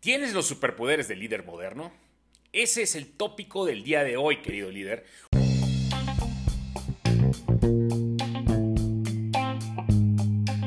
¿Tienes los superpoderes del líder moderno? Ese es el tópico del día de hoy, querido líder.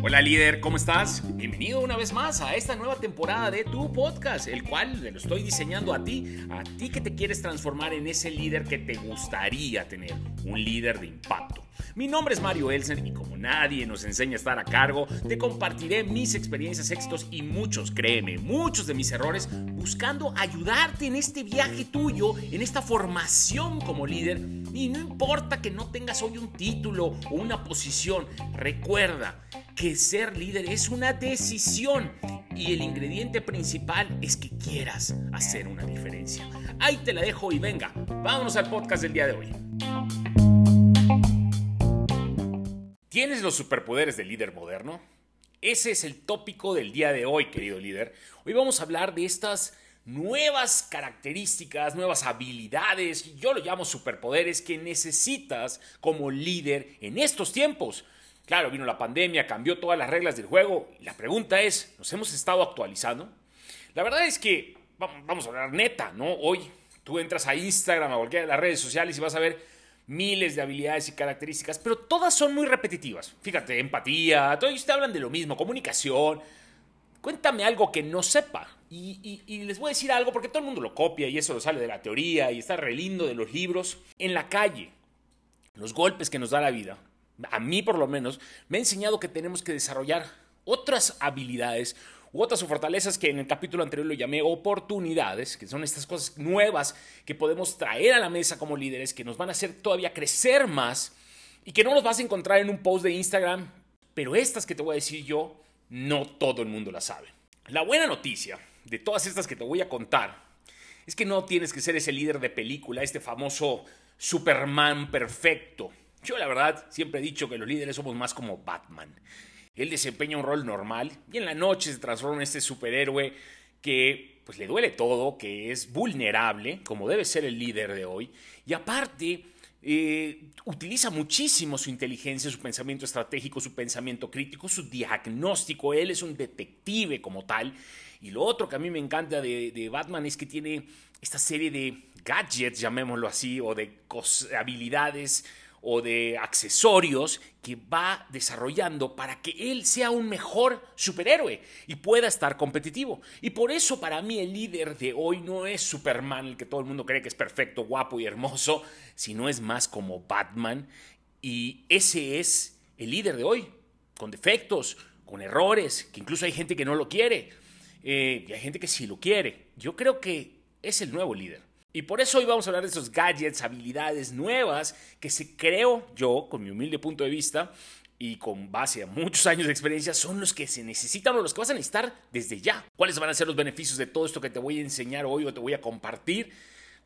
Hola líder, ¿cómo estás? Bienvenido una vez más a esta nueva temporada de tu podcast, el cual lo estoy diseñando a ti, a ti que te quieres transformar en ese líder que te gustaría tener, un líder de impacto. Mi nombre es Mario Elsen y como nadie nos enseña a estar a cargo, te compartiré mis experiencias, éxitos y muchos, créeme, muchos de mis errores, buscando ayudarte en este viaje tuyo, en esta formación como líder. Y no importa que no tengas hoy un título o una posición, recuerda que ser líder es una decisión y el ingrediente principal es que quieras hacer una diferencia. Ahí te la dejo y venga, vámonos al podcast del día de hoy. ¿Tienes los superpoderes del líder moderno? Ese es el tópico del día de hoy, querido líder. Hoy vamos a hablar de estas nuevas características, nuevas habilidades, yo lo llamo superpoderes que necesitas como líder en estos tiempos. Claro, vino la pandemia, cambió todas las reglas del juego y la pregunta es, ¿nos hemos estado actualizando? La verdad es que, vamos a hablar neta, ¿no? Hoy tú entras a Instagram, a cualquiera de las redes sociales y vas a ver miles de habilidades y características, pero todas son muy repetitivas. Fíjate, empatía, todos te hablan de lo mismo, comunicación. Cuéntame algo que no sepa. Y, y, les voy a decir algo porque todo el mundo lo copia y eso lo sale de la teoría y está re lindo de los libros. En la calle, los golpes que nos da la vida, a mí por lo menos, me ha enseñado que tenemos que desarrollar otras habilidades u otras fortalezas que en el capítulo anterior lo llamé oportunidades, que son estas cosas nuevas que podemos traer a la mesa como líderes, que nos van a hacer todavía crecer más y que no los vas a encontrar en un post de Instagram, pero estas que te voy a decir yo, no todo el mundo las sabe. La buena noticia de todas estas que te voy a contar es que no tienes que ser ese líder de película, este famoso Superman perfecto yo la verdad siempre he dicho que los líderes somos más como Batman. Él desempeña un rol normal y en la noche se transforma en este superhéroe que pues le duele todo, que es vulnerable, como debe ser el líder de hoy, y aparte eh, utiliza muchísimo su inteligencia, su pensamiento estratégico, su pensamiento crítico, su diagnóstico, él es un detective como tal, y lo otro que a mí me encanta de, de Batman es que tiene esta serie de gadgets, llamémoslo así, o de habilidades o de accesorios que va desarrollando para que él sea un mejor superhéroe y pueda estar competitivo. Y por eso para mí el líder de hoy no es Superman, el que todo el mundo cree que es perfecto, guapo y hermoso, sino es más como Batman. Y ese es el líder de hoy, con defectos, con errores, que incluso hay gente que no lo quiere eh, y hay gente que sí lo quiere. Yo creo que es el nuevo líder. Y por eso hoy vamos a hablar de esos gadgets, habilidades nuevas que se creo yo, con mi humilde punto de vista y con base a muchos años de experiencia, son los que se necesitan o los que vas a necesitar desde ya. ¿Cuáles van a ser los beneficios de todo esto que te voy a enseñar hoy o te voy a compartir?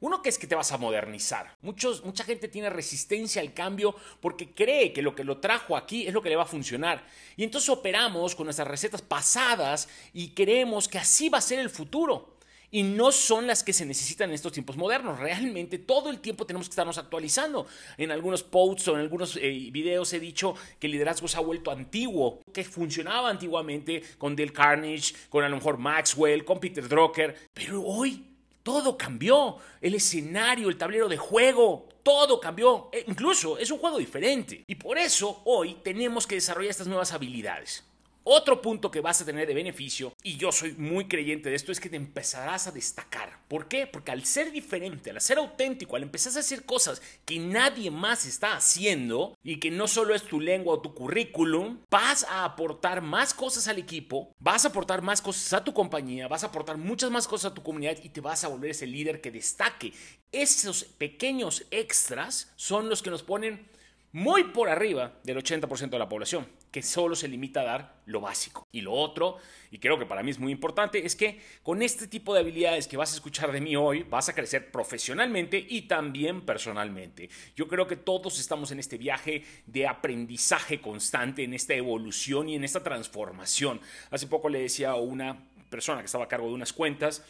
Uno que es que te vas a modernizar. Muchos, mucha gente tiene resistencia al cambio porque cree que lo que lo trajo aquí es lo que le va a funcionar. Y entonces operamos con nuestras recetas pasadas y creemos que así va a ser el futuro y no son las que se necesitan en estos tiempos modernos. Realmente todo el tiempo tenemos que estarnos actualizando. En algunos posts o en algunos eh, videos he dicho que el liderazgo se ha vuelto antiguo, que funcionaba antiguamente con Dale Carnage, con a lo mejor Maxwell, con Peter Drucker, pero hoy todo cambió. El escenario, el tablero de juego, todo cambió. E incluso es un juego diferente. Y por eso hoy tenemos que desarrollar estas nuevas habilidades. Otro punto que vas a tener de beneficio, y yo soy muy creyente de esto, es que te empezarás a destacar. ¿Por qué? Porque al ser diferente, al ser auténtico, al empezar a hacer cosas que nadie más está haciendo y que no solo es tu lengua o tu currículum, vas a aportar más cosas al equipo, vas a aportar más cosas a tu compañía, vas a aportar muchas más cosas a tu comunidad y te vas a volver ese líder que destaque. Esos pequeños extras son los que nos ponen muy por arriba del 80% de la población, que solo se limita a dar lo básico. Y lo otro, y creo que para mí es muy importante, es que con este tipo de habilidades que vas a escuchar de mí hoy, vas a crecer profesionalmente y también personalmente. Yo creo que todos estamos en este viaje de aprendizaje constante, en esta evolución y en esta transformación. Hace poco le decía a una persona que estaba a cargo de unas cuentas,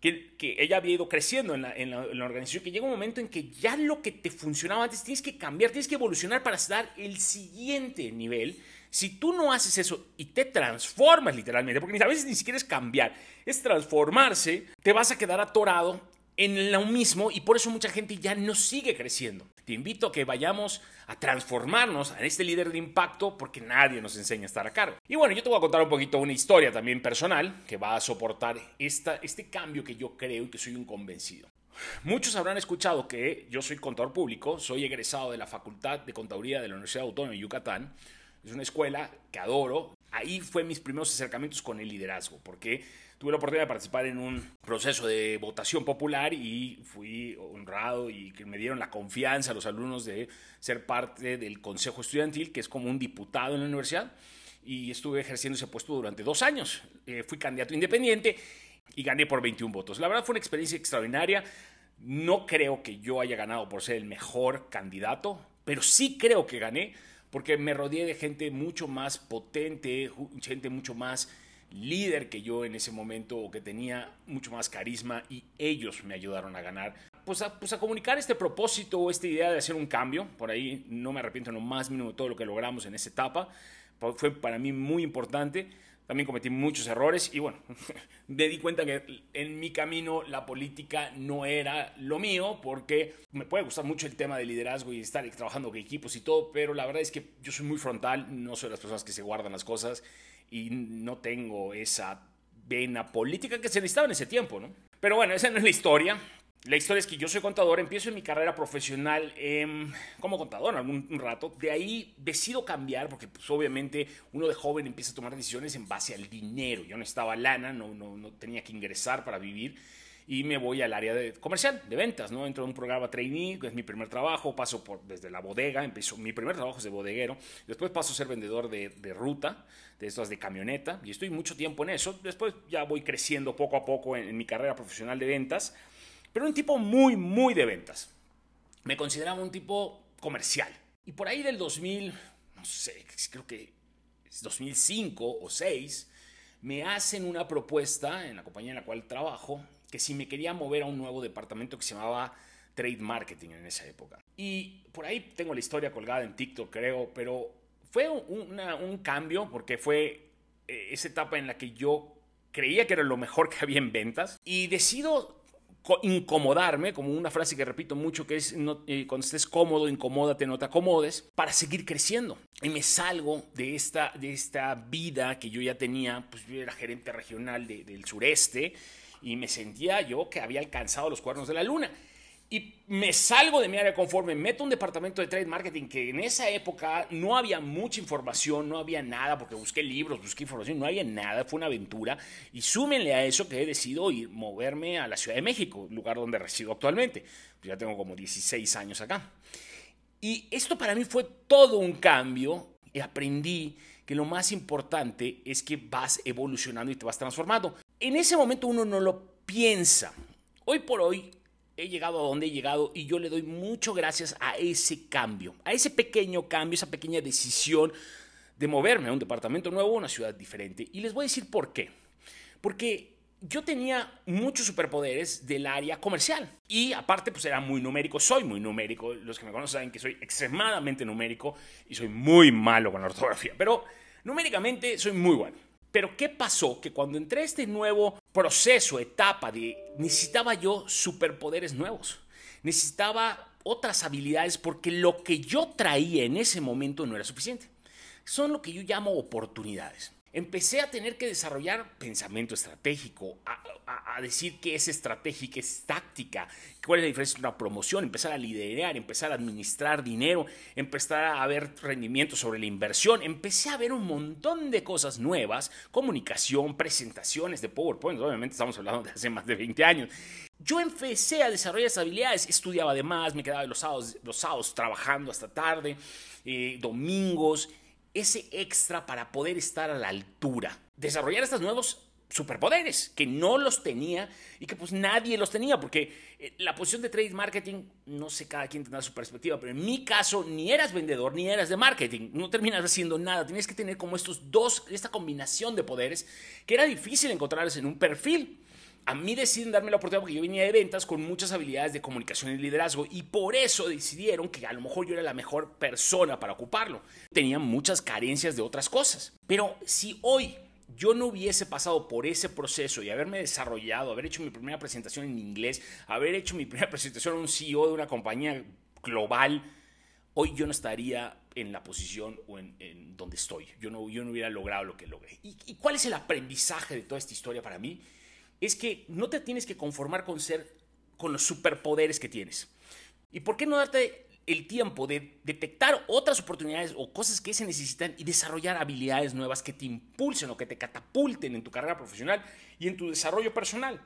que, ella había ido creciendo en la, organización, que llega un momento en que ya lo que te funcionaba antes tienes que cambiar, tienes que evolucionar para dar el siguiente nivel. Si tú no haces eso y te transformas literalmente, porque a veces ni siquiera es cambiar, es transformarse, te vas a quedar atorado en lo mismo y por eso mucha gente ya no sigue creciendo. Te invito a que vayamos a transformarnos en este líder de impacto porque nadie nos enseña a estar a cargo. Y bueno, yo te voy a contar un poquito una historia también personal que va a soportar esta, este cambio que yo creo y que soy un convencido. Muchos habrán escuchado que yo soy contador público, soy egresado de la Facultad de Contaduría de la Universidad Autónoma de Yucatán. Es una escuela que adoro. Ahí fue mis primeros acercamientos con el liderazgo, porque tuve la oportunidad de participar en un proceso de votación popular y fui honrado y que me dieron la confianza los alumnos de ser parte del Consejo Estudiantil, que es como un diputado en la universidad, y estuve ejerciendo ese puesto durante dos años. Eh, fui candidato independiente y gané por 21 votos. La verdad fue una experiencia extraordinaria. No creo que yo haya ganado por ser el mejor candidato, pero sí creo que gané porque me rodeé de gente mucho más potente, gente mucho más líder que yo en ese momento o que tenía mucho más carisma y ellos me ayudaron a ganar. Pues a, pues a comunicar este propósito o esta idea de hacer un cambio. Por ahí no me arrepiento en lo más mínimo de todo lo que logramos en esa etapa. Fue para mí muy importante. También cometí muchos errores y bueno, me di cuenta que en mi camino la política no era lo mío porque me puede gustar mucho el tema de liderazgo y estar trabajando con equipos y todo, pero la verdad es que yo soy muy frontal, no soy de las personas que se guardan las cosas y no tengo esa vena política que se necesitaba en ese tiempo, ¿no? Pero bueno, esa no es la historia. La historia es que yo soy contador, empiezo en mi carrera profesional como contador algún un rato, de ahí decido cambiar porque pues, obviamente uno de joven empieza a tomar decisiones en base al dinero, yo no estaba lana, no, no, no tenía que ingresar para vivir y me voy al área de comercial, de ventas, ¿no? Entro en un programa trainee, que es mi primer trabajo, paso por, desde la bodega, empiezo, mi primer trabajo es de bodeguero, después paso a ser vendedor de, de ruta, de estas de camioneta, y estoy mucho tiempo en eso, después ya voy creciendo poco a poco en, en mi carrera profesional de ventas, pero un tipo muy, muy de ventas. Me consideraba un tipo comercial. Y por ahí del 2000, no sé, creo que es 2005 o 2006, me hacen una propuesta en la compañía en la cual trabajo que si me quería mover a un nuevo departamento que se llamaba Trade Marketing en esa época. Y por ahí tengo la historia colgada en TikTok, creo, pero fue un cambio porque fue eh, esa etapa en la que yo creía que era lo mejor que había en ventas y decido incomodarme, como una frase que repito mucho, que es eh, cuando estés cómodo, incomódate, no te acomodes, para seguir creciendo. Y me salgo de esta, de esta vida que yo ya tenía, pues yo era gerente regional del sureste, y me sentía yo que había alcanzado los cuernos de la luna. Y me salgo de mi área conforme, meto un departamento de trade marketing que en esa época no había mucha información, no había nada, porque busqué libros, busqué información, no había nada, fue una aventura. Y súmenle a eso que he decidido ir, moverme a la Ciudad de México, lugar donde resido actualmente. Pues ya tengo como 16 años acá. Y esto para mí fue todo un cambio y aprendí que lo más importante es que vas evolucionando y te vas transformando. En ese momento uno no lo piensa. Hoy por hoy he llegado a donde he llegado y yo le doy mucho gracias a ese cambio, a ese pequeño cambio, esa pequeña decisión de moverme a un departamento nuevo, a una ciudad diferente. Y les voy a decir por qué. Porque yo tenía muchos superpoderes del área comercial. Y aparte, pues era muy numérico, soy muy numérico. Los que me conocen saben que soy extremadamente numérico y soy muy malo con la ortografía. Pero numéricamente soy muy bueno. Pero ¿qué pasó? Que cuando entré a este nuevo proceso, etapa de necesitaba yo superpoderes nuevos. Necesitaba otras habilidades porque lo que yo traía en ese momento no era suficiente. Son lo que yo llamo oportunidades empecé a tener que desarrollar pensamiento estratégico, a, decir qué es estratégica, es táctica, cuál es la diferencia entre una promoción, empezar a liderar, empezar a administrar dinero, empezar a ver rendimiento sobre la inversión, empecé a ver un montón de cosas nuevas, comunicación, presentaciones de PowerPoint, obviamente estamos hablando de hace más de 20 años. Yo empecé a desarrollar esas habilidades, estudiaba además, me quedaba los sábados, los sábados trabajando hasta tarde, eh, domingos, ese extra para poder estar a la altura. Desarrollar estos nuevos superpoderes que no los tenía y que pues nadie los tenía porque eh, la posición de trade marketing no sé cada quien tendrá su perspectiva pero en mi caso ni eras vendedor ni eras de marketing no terminas haciendo nada tienes que tener como estos dos esta combinación de poderes que era difícil encontrarles en un perfil a mí deciden darme la oportunidad porque yo venía de ventas con muchas habilidades de comunicación y liderazgo y por eso decidieron que a lo mejor yo era la mejor persona para ocuparlo. Tenía muchas carencias de otras cosas. Pero si hoy yo no hubiese pasado por ese proceso y haberme desarrollado, haber hecho mi primera presentación en inglés, haber hecho mi primera presentación a un CEO de una compañía global, hoy yo no estaría en la posición o en, donde estoy. Yo no, yo no hubiera logrado lo que logré. ¿Y cuál es el aprendizaje de toda esta historia para mí? Es que no te tienes que conformar con ser con los superpoderes que tienes. ¿Y por qué no darte el tiempo de detectar otras oportunidades o cosas que se necesitan y desarrollar habilidades nuevas que te impulsen o que te catapulten en tu carrera profesional y en tu desarrollo personal?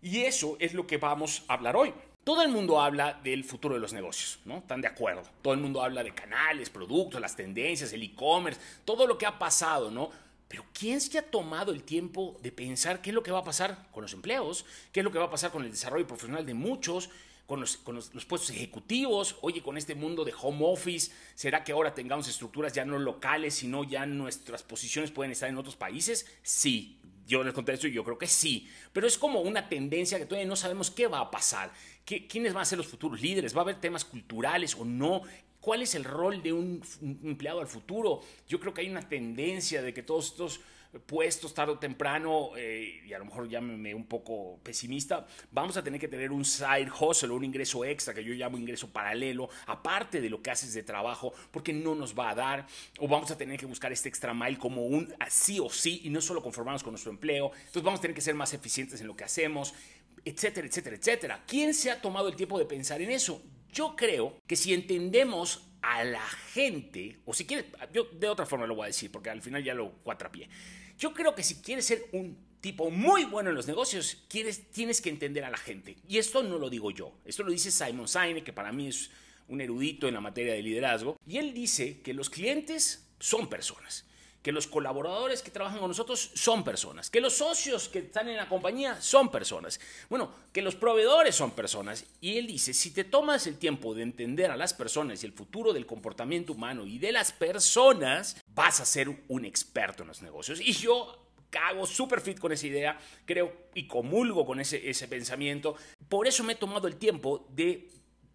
Y eso es lo que vamos a hablar hoy. Todo el mundo habla del futuro de los negocios, ¿no? Están de acuerdo. Todo el mundo habla de canales, productos, las tendencias, el e-commerce, todo lo que ha pasado, ¿no? Pero ¿quién se ha tomado el tiempo de pensar qué es lo que va a pasar con los empleos? ¿Qué es lo que va a pasar con el desarrollo profesional de muchos? Con, los, puestos ejecutivos, oye, con este mundo de home office, ¿será que ahora tengamos estructuras ya no locales, sino ya nuestras posiciones pueden estar en otros países? Sí, yo les contesto y yo creo que sí, pero es como una tendencia que todavía no sabemos qué va a pasar, quiénes van a ser los futuros líderes, va a haber temas culturales o no, ¿Cuál es el rol de un empleado al futuro? Yo creo que hay una tendencia de que todos estos puestos tarde o temprano, eh, y a lo mejor llámeme un poco pesimista, vamos a tener que tener un side hustle, un ingreso extra, que yo llamo ingreso paralelo, aparte de lo que haces de trabajo, porque no nos va a dar, o vamos a tener que buscar este extra mile como un sí o sí, y no solo conformarnos con nuestro empleo, entonces vamos a tener que ser más eficientes en lo que hacemos, etcétera, etcétera, etcétera. ¿Quién se ha tomado el tiempo de pensar en eso? Yo creo que si entendemos a la gente, o si quieres, yo de otra forma lo voy a decir, porque al final ya lo cuatrapié. Yo creo que si quieres ser un tipo muy bueno en los negocios, quieres, tienes que entender a la gente. Y esto no lo digo yo, esto lo dice Simon Sinek, que para mí es un erudito en la materia de liderazgo, y él dice que los clientes son personas que los colaboradores que trabajan con nosotros son personas, que los socios que están en la compañía son personas, bueno, que los proveedores son personas. Y él dice, si te tomas el tiempo de entender a las personas y el futuro del comportamiento humano y de las personas, vas a ser un experto en los negocios. Y yo cago súper fit con esa idea, creo y comulgo con ese, ese pensamiento. Por eso me he tomado el tiempo de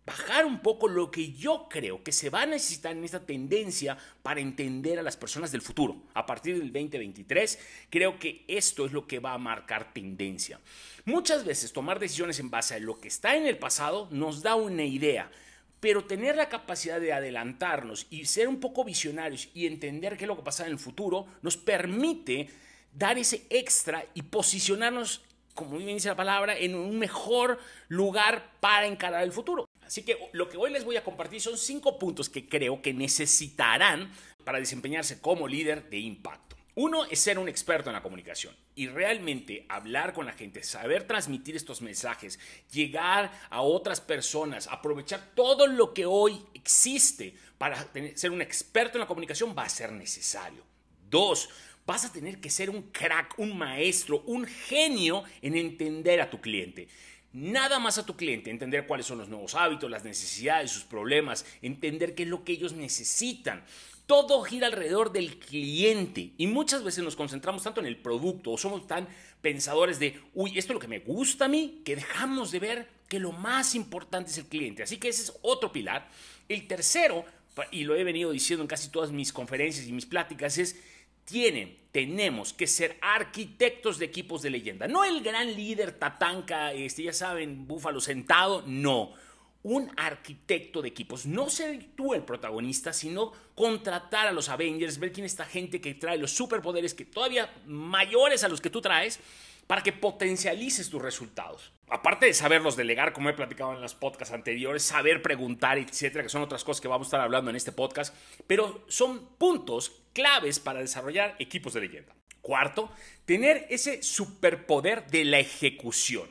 bajar un poco lo que yo creo que se va a necesitar en esta tendencia para entender a las personas del futuro. A partir del 2023, creo que esto es lo que va a marcar tendencia. Muchas veces tomar decisiones en base a lo que está en el pasado nos da una idea, pero tener la capacidad de adelantarnos y ser un poco visionarios y entender qué es lo que pasa en el futuro nos permite dar ese extra y posicionarnos como bien dice la palabra, en un mejor lugar para encarar el futuro. Así que lo que hoy les voy a compartir son cinco puntos que creo que necesitarán para desempeñarse como líder de impacto. Uno es ser un experto en la comunicación y realmente hablar con la gente, saber transmitir estos mensajes, llegar a otras personas, aprovechar todo lo que hoy existe para ser un experto en la comunicación va a ser necesario. Dos, vas a tener que ser un crack, un maestro, un genio en entender a tu cliente nada más a tu cliente, entender cuáles son los nuevos hábitos, las necesidades, sus problemas, entender qué es lo que ellos necesitan. Todo gira alrededor del cliente y muchas veces nos concentramos tanto en el producto o somos tan pensadores de, uy, esto es lo que me gusta a mí, que dejamos de ver que lo más importante es el cliente. Así que ese es otro pilar. El tercero, y lo he venido diciendo en casi todas mis conferencias y mis pláticas, es tienen, tenemos que ser arquitectos de equipos de leyenda. No el gran líder tatanca, este, ya saben, búfalo sentado, no. Un arquitecto de equipos. No ser tú el protagonista, sino contratar a los Avengers, ver quién es esta gente que trae los superpoderes que todavía mayores a los que tú traes para que potencialices tus resultados. Aparte de saberlos delegar, como he platicado en los podcasts anteriores, saber preguntar, etcétera, que son otras cosas que vamos a estar hablando en este podcast, pero son puntos claves para desarrollar equipos de leyenda. Cuarto, tener ese superpoder de la ejecución.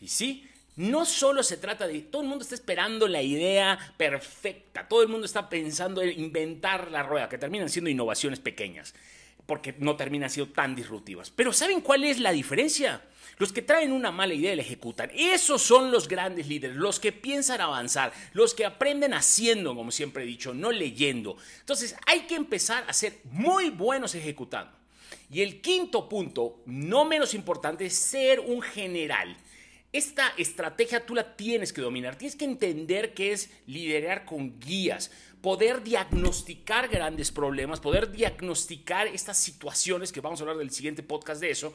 Y sí, no solo se trata de todo el mundo está esperando la idea perfecta, todo el mundo está pensando en inventar la rueda, que terminan siendo innovaciones pequeñas porque no terminan siendo tan disruptivas. Pero ¿saben cuál es la diferencia? Los que traen una mala idea y la ejecutan. Esos son los grandes líderes, los que piensan avanzar, los que aprenden haciendo, como siempre he dicho, no leyendo. Entonces hay que empezar a ser muy buenos ejecutando. Y el quinto punto, no menos importante, es ser un general. Esta estrategia tú la tienes que dominar, tienes que entender qué es liderar con guías, poder diagnosticar grandes problemas, poder diagnosticar estas situaciones, que vamos a hablar del siguiente podcast de eso,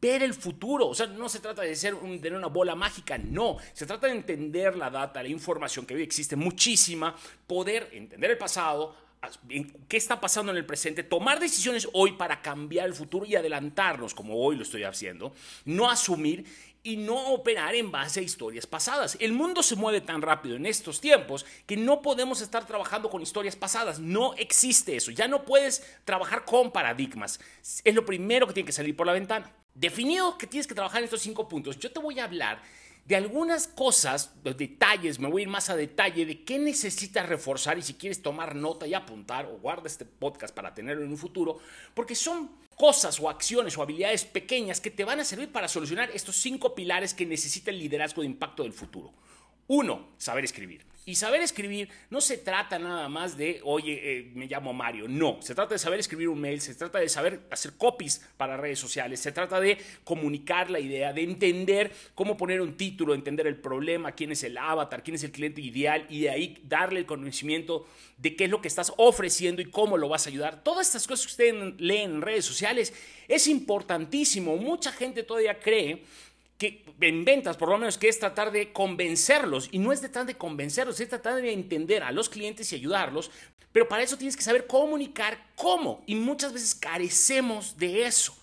ver el futuro. O sea, no se trata de ser tener una bola mágica, no. Se trata de entender la data, la información que hoy existe muchísima, poder entender el pasado, qué está pasando en el presente, tomar decisiones hoy para cambiar el futuro y adelantarnos, como hoy lo estoy haciendo, no asumir y no operar en base a historias pasadas. El mundo se mueve tan rápido en estos tiempos que no podemos estar trabajando con historias pasadas. No existe eso. Ya no puedes trabajar con paradigmas. Es lo primero que tiene que salir por la ventana. Definido que tienes que trabajar en estos cinco puntos, yo te voy a hablar de algunas cosas, los detalles, me voy a ir más a detalle de qué necesitas reforzar y si quieres tomar nota y apuntar o guarda este podcast para tenerlo en un futuro, porque son cosas o acciones o habilidades pequeñas que te van a servir para solucionar estos cinco pilares que necesita el liderazgo de impacto del futuro. Uno, saber escribir. Y saber escribir no se trata nada más de, oye, eh, me llamo Mario. No, se trata de saber escribir un mail, se trata de saber hacer copies para redes sociales, se trata de comunicar la idea, de entender cómo poner un título, entender el problema, quién es el avatar, quién es el cliente ideal y de ahí darle el conocimiento de qué es lo que estás ofreciendo y cómo lo vas a ayudar. Todas estas cosas que ustedes leen en redes sociales es importantísimo. Mucha gente todavía cree que en ventas por lo menos, que es tratar de convencerlos. Y no es tratar de convencerlos, es tratar de entender a los clientes y ayudarlos. Pero para eso tienes que saber comunicar cómo. Y muchas veces carecemos de eso.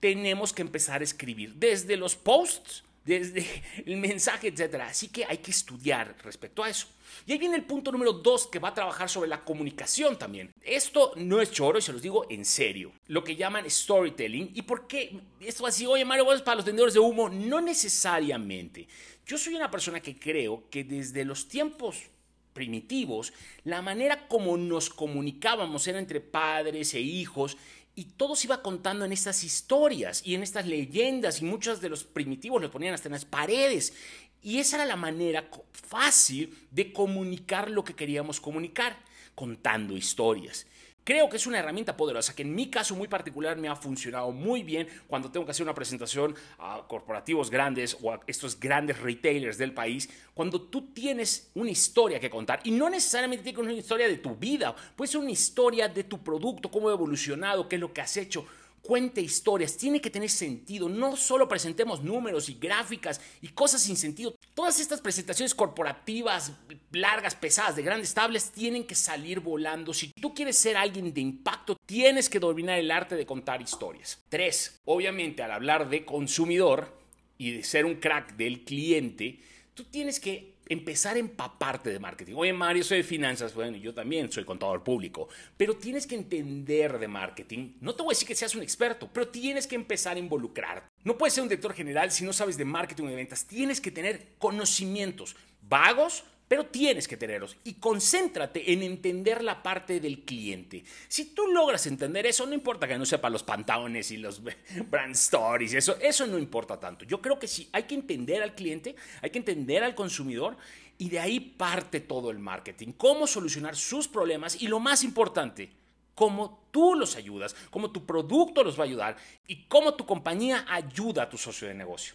Tenemos que empezar a escribir desde los posts desde el mensaje, etc. Así que hay que estudiar respecto a eso. Y ahí viene el punto número dos que va a trabajar sobre la comunicación también. Esto no es choro y se los digo en serio. Lo que llaman storytelling. ¿Y por qué? Esto así, oye Mario, ¿vos para los vendedores de humo? No necesariamente. Yo soy una persona que creo que desde los tiempos primitivos, la manera como nos comunicábamos era entre padres e hijos y todo se iba contando en estas historias y en estas leyendas y muchos de los primitivos le ponían hasta en las paredes. Y esa era la manera fácil de comunicar lo que queríamos comunicar, contando historias. Creo que es una herramienta poderosa que en mi caso muy particular me ha funcionado muy bien cuando tengo que hacer una presentación a corporativos grandes o a estos grandes retailers del país. Cuando tú tienes una historia que contar y no necesariamente tienes una historia de tu vida, puede ser una historia de tu producto, cómo ha evolucionado, qué es lo que has hecho cuente historias, tiene que tener sentido. No solo presentemos números y gráficas y cosas sin sentido. Todas estas presentaciones corporativas, largas, pesadas, de grandes tablets, tienen que salir volando. Si tú quieres ser alguien de impacto, tienes que dominar el arte de contar historias. Tres, obviamente al hablar de consumidor y de ser un crack del cliente, tú tienes que empezar a empaparte de marketing. Oye, Mario, soy de finanzas. Bueno, yo también soy contador público. Pero tienes que entender de marketing. No te voy a decir que seas un experto, pero tienes que empezar a involucrar. No puedes ser un director general si no sabes de marketing o de ventas. Tienes que tener conocimientos vagos, pero tienes que tenerlos y concéntrate en entender la parte del cliente. Si tú logras entender eso, no importa que no sepa los pantalones y los brand stories, eso, eso no importa tanto. Yo creo que sí, hay que entender al cliente, hay que entender al consumidor y de ahí parte todo el marketing. Cómo solucionar sus problemas y lo más importante, cómo tú los ayudas, cómo tu producto los va a ayudar y cómo tu compañía ayuda a tu socio de negocio.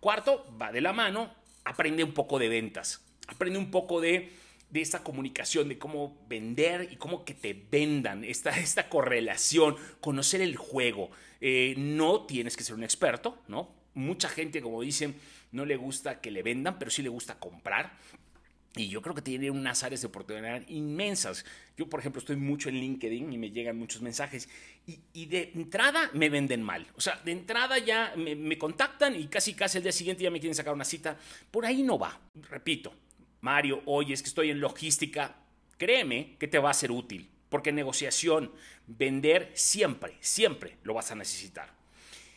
Cuarto, va de la mano, aprende un poco de ventas aprende un poco de, de esta comunicación, de cómo vender y cómo que te vendan, esta, esta correlación, conocer el juego. Eh, no tienes que ser un experto, ¿no? Mucha gente, como dicen, no le gusta que le vendan, pero sí le gusta comprar. Y yo creo que tiene unas áreas de oportunidad inmensas. Yo, por ejemplo, estoy mucho en LinkedIn y me llegan muchos mensajes. Y, de entrada me venden mal. O sea, de entrada ya me, me, contactan y casi casi el día siguiente ya me quieren sacar una cita. Por ahí no va. Repito, Mario, oye, es que estoy en logística, créeme que te va a ser útil, porque negociación, vender, siempre, siempre lo vas a necesitar.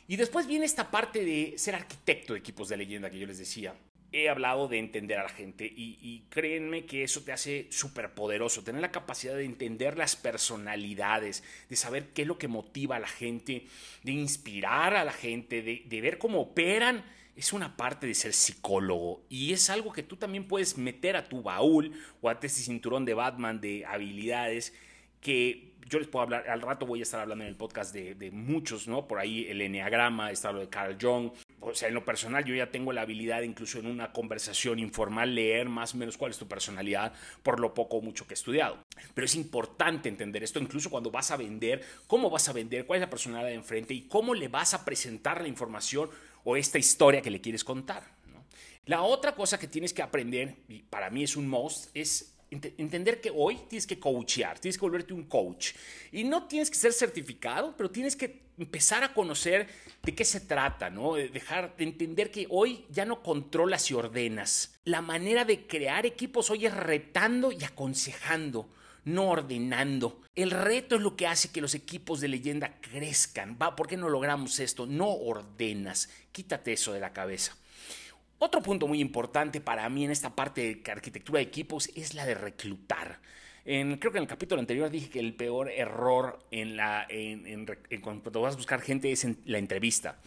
Y después viene esta parte de ser arquitecto de equipos de leyenda que yo les decía. He hablado de entender a la gente y, y créanme que eso te hace súper poderoso, tener la capacidad de entender las personalidades, de saber qué es lo que motiva a la gente, de inspirar a la gente, de, de ver cómo operan es una parte de ser psicólogo y es algo que tú también puedes meter a tu baúl o a este cinturón de Batman de habilidades que yo les puedo hablar, al rato voy a estar hablando en el podcast de, muchos, ¿no? Por ahí el Enneagrama, está lo de Carl Jung. O sea, en lo personal yo ya tengo la habilidad, incluso en una conversación informal, leer más o menos cuál es tu personalidad por lo poco o mucho que he estudiado. Pero es importante entender esto, incluso cuando vas a vender, cómo vas a vender, cuál es la personalidad de enfrente y cómo le vas a presentar la información o esta historia que le quieres contar. La otra cosa que tienes que aprender, y para mí es un must, es entender que hoy tienes que coachear, tienes que volverte un coach. Y no tienes que ser certificado, pero tienes que empezar a conocer de qué se trata, ¿no? De dejar de entender que hoy ya no controlas y ordenas. La manera de crear equipos hoy es retando y aconsejando no ordenando. El reto es lo que hace que los equipos de leyenda crezcan. Va, ¿por qué no logramos esto? No ordenas. Quítate eso de la cabeza. Otro punto muy importante para mí en esta parte de arquitectura de equipos es la de reclutar. creo que en el capítulo anterior dije que el peor error en la, en, vas a buscar gente es en la entrevista.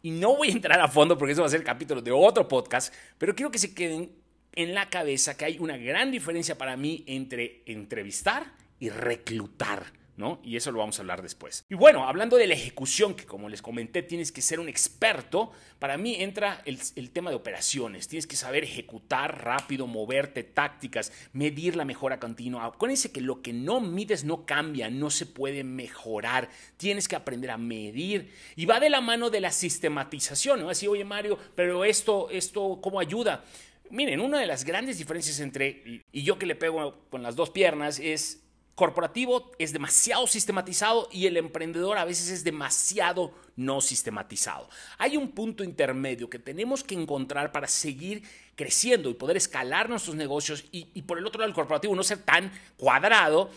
Y no voy a entrar a fondo porque eso va a ser el capítulo de otro podcast, pero quiero que se queden en la cabeza que hay una gran diferencia para mí entre entrevistar y reclutar. Y eso lo vamos a hablar después. Y bueno, hablando de la ejecución, que como les comenté, tienes que ser un experto, para mí entra el, el tema de operaciones. Tienes que saber ejecutar rápido, moverte, tácticas, medir la mejora continua. Acuérdense que lo que no mides no cambia, no se puede mejorar. Tienes que aprender a medir. Y va de la mano de la sistematización, ¿no? Así, oye Mario, pero esto, esto, ¿cómo ayuda? Miren, una de las grandes diferencias entre y yo que le pego con las dos piernas es corporativo es demasiado sistematizado y el emprendedor a veces es demasiado no sistematizado. Hay un punto intermedio que tenemos que encontrar para seguir creciendo y poder escalar nuestros negocios y, por el otro lado el corporativo no ser tan cuadrado,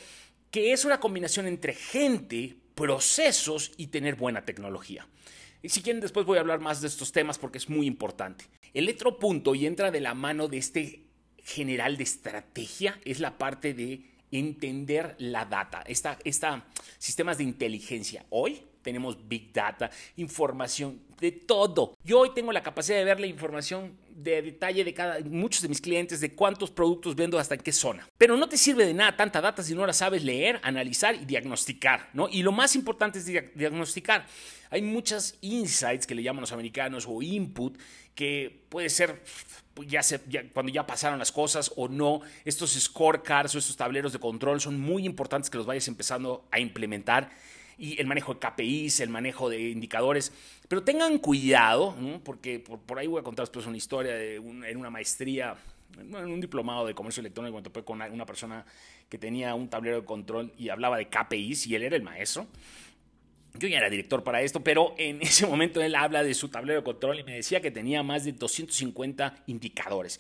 que es una combinación entre gente, procesos y tener buena tecnología. Y si quieren, después voy a hablar más de estos temas porque es muy importante. El otro punto, y entra de la mano de este general de estrategia, es la parte de entender la data, esta, sistemas de inteligencia. Hoy tenemos big data, información de todo. Yo hoy tengo la capacidad de ver la información de detalle de cada muchos de mis clientes de cuántos productos vendo hasta en qué zona. Pero no te sirve de nada tanta data si no la sabes leer, analizar y diagnosticar, ¿no? Y lo más importante es diagnosticar. Hay muchas insights que le llaman los americanos o input que puede ser pues, ya, cuando ya pasaron las cosas o no. Estos scorecards o estos tableros de control son muy importantes que los vayas empezando a implementar y el manejo de KPIs, el manejo de indicadores. Pero tengan cuidado, porque por, ahí voy a contar después una historia de en una maestría, en un diplomado de comercio electrónico, cuando topé con una, persona que tenía un tablero de control y hablaba de KPIs y él era el maestro. Yo ya era director para esto, pero en ese momento él habla de su tablero de control y me decía que tenía más de 250 indicadores.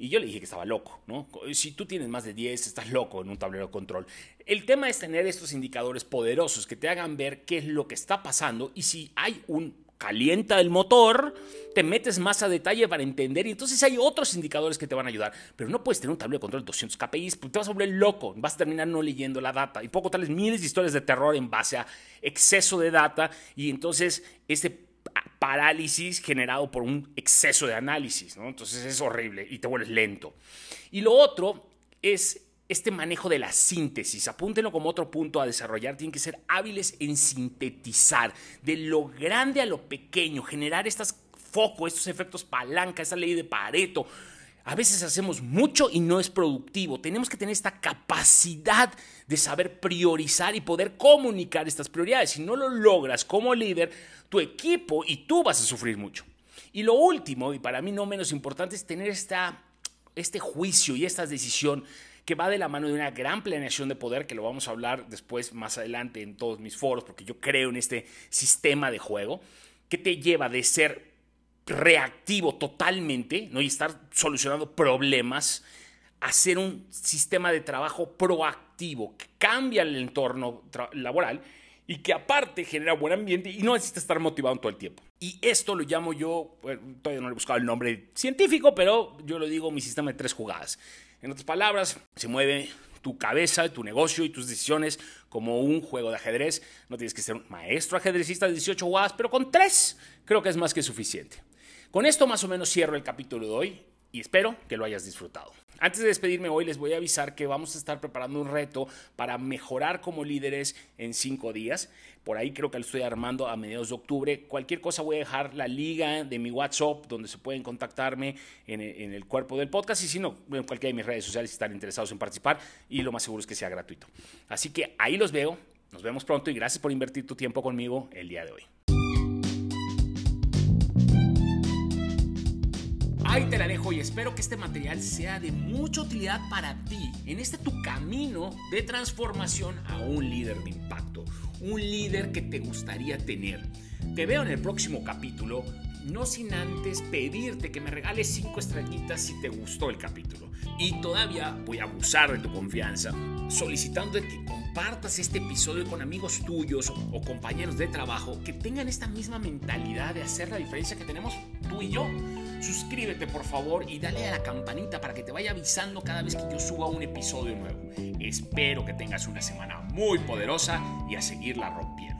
Y yo le dije que estaba loco, ¿no? Si tú tienes más de 10, estás loco en un tablero de control. El tema es tener estos indicadores poderosos que te hagan ver qué es lo que está pasando y si hay un calienta el motor, te metes más a detalle para entender y entonces hay otros indicadores que te van a ayudar, pero no puedes tener un tablero de control de 200 KPIs, porque te vas a volver loco, vas a terminar no leyendo la data y poco tales miles de historias de terror en base a exceso de data y entonces este parálisis generado por un exceso de análisis, ¿no? Entonces es horrible y te vuelves lento. Y lo otro es este manejo de la síntesis. Apúntenlo como otro punto a desarrollar. Tienen que ser hábiles en sintetizar de lo grande a lo pequeño, generar estos focos, estos efectos palanca, esa ley de Pareto. A veces hacemos mucho y no es productivo. Tenemos que tener esta capacidad de saber priorizar y poder comunicar estas prioridades. Si no lo logras como líder, tu equipo y tú vas a sufrir mucho. Y lo último, y para mí no menos importante, es tener esta, este juicio y esta decisión que va de la mano de una gran planeación de poder, que lo vamos a hablar después, más adelante, en todos mis foros, porque yo creo en este sistema de juego, que te lleva de ser reactivo totalmente ¿no? y estar solucionando problemas a ser un sistema de trabajo proactivo que cambia el entorno laboral y que aparte genera buen ambiente y no necesita estar motivado todo el tiempo. Y esto lo llamo yo, todavía no le he buscado el nombre científico, pero yo lo digo mi sistema de tres jugadas. En otras palabras, se mueve tu cabeza, tu negocio y tus decisiones como un juego de ajedrez. No tienes que ser un maestro ajedrecista de 18 jugadas, pero con tres creo que es más que suficiente. Con esto más o menos cierro el capítulo de hoy. y espero que lo hayas disfrutado. Antes de despedirme hoy les voy a avisar que vamos a estar preparando un reto para mejorar como líderes en cinco días. Por ahí creo que lo estoy armando a mediados de octubre. Cualquier cosa voy a dejar la liga de mi WhatsApp donde se pueden contactarme en el, cuerpo del podcast y si no, en cualquiera de mis redes sociales si están interesados en participar y lo más seguro es que sea gratuito. Así que ahí los veo. Nos vemos pronto y gracias por invertir tu tiempo conmigo el día de hoy. Ahí te la dejo y espero que este material sea de mucha utilidad para ti en este tu camino de transformación a un líder de impacto, un líder que te gustaría tener. Te veo en el próximo capítulo, no sin antes pedirte que me regales 5 estrellitas si te gustó el capítulo. Y todavía voy a abusar de tu confianza, solicitando que compartas este episodio con amigos tuyos o compañeros de trabajo que tengan esta misma mentalidad de hacer la diferencia que tenemos tú y yo suscríbete por favor y dale a la campanita para que te vaya avisando cada vez que yo suba un episodio nuevo. Espero que tengas una semana muy poderosa y a seguirla rompiendo.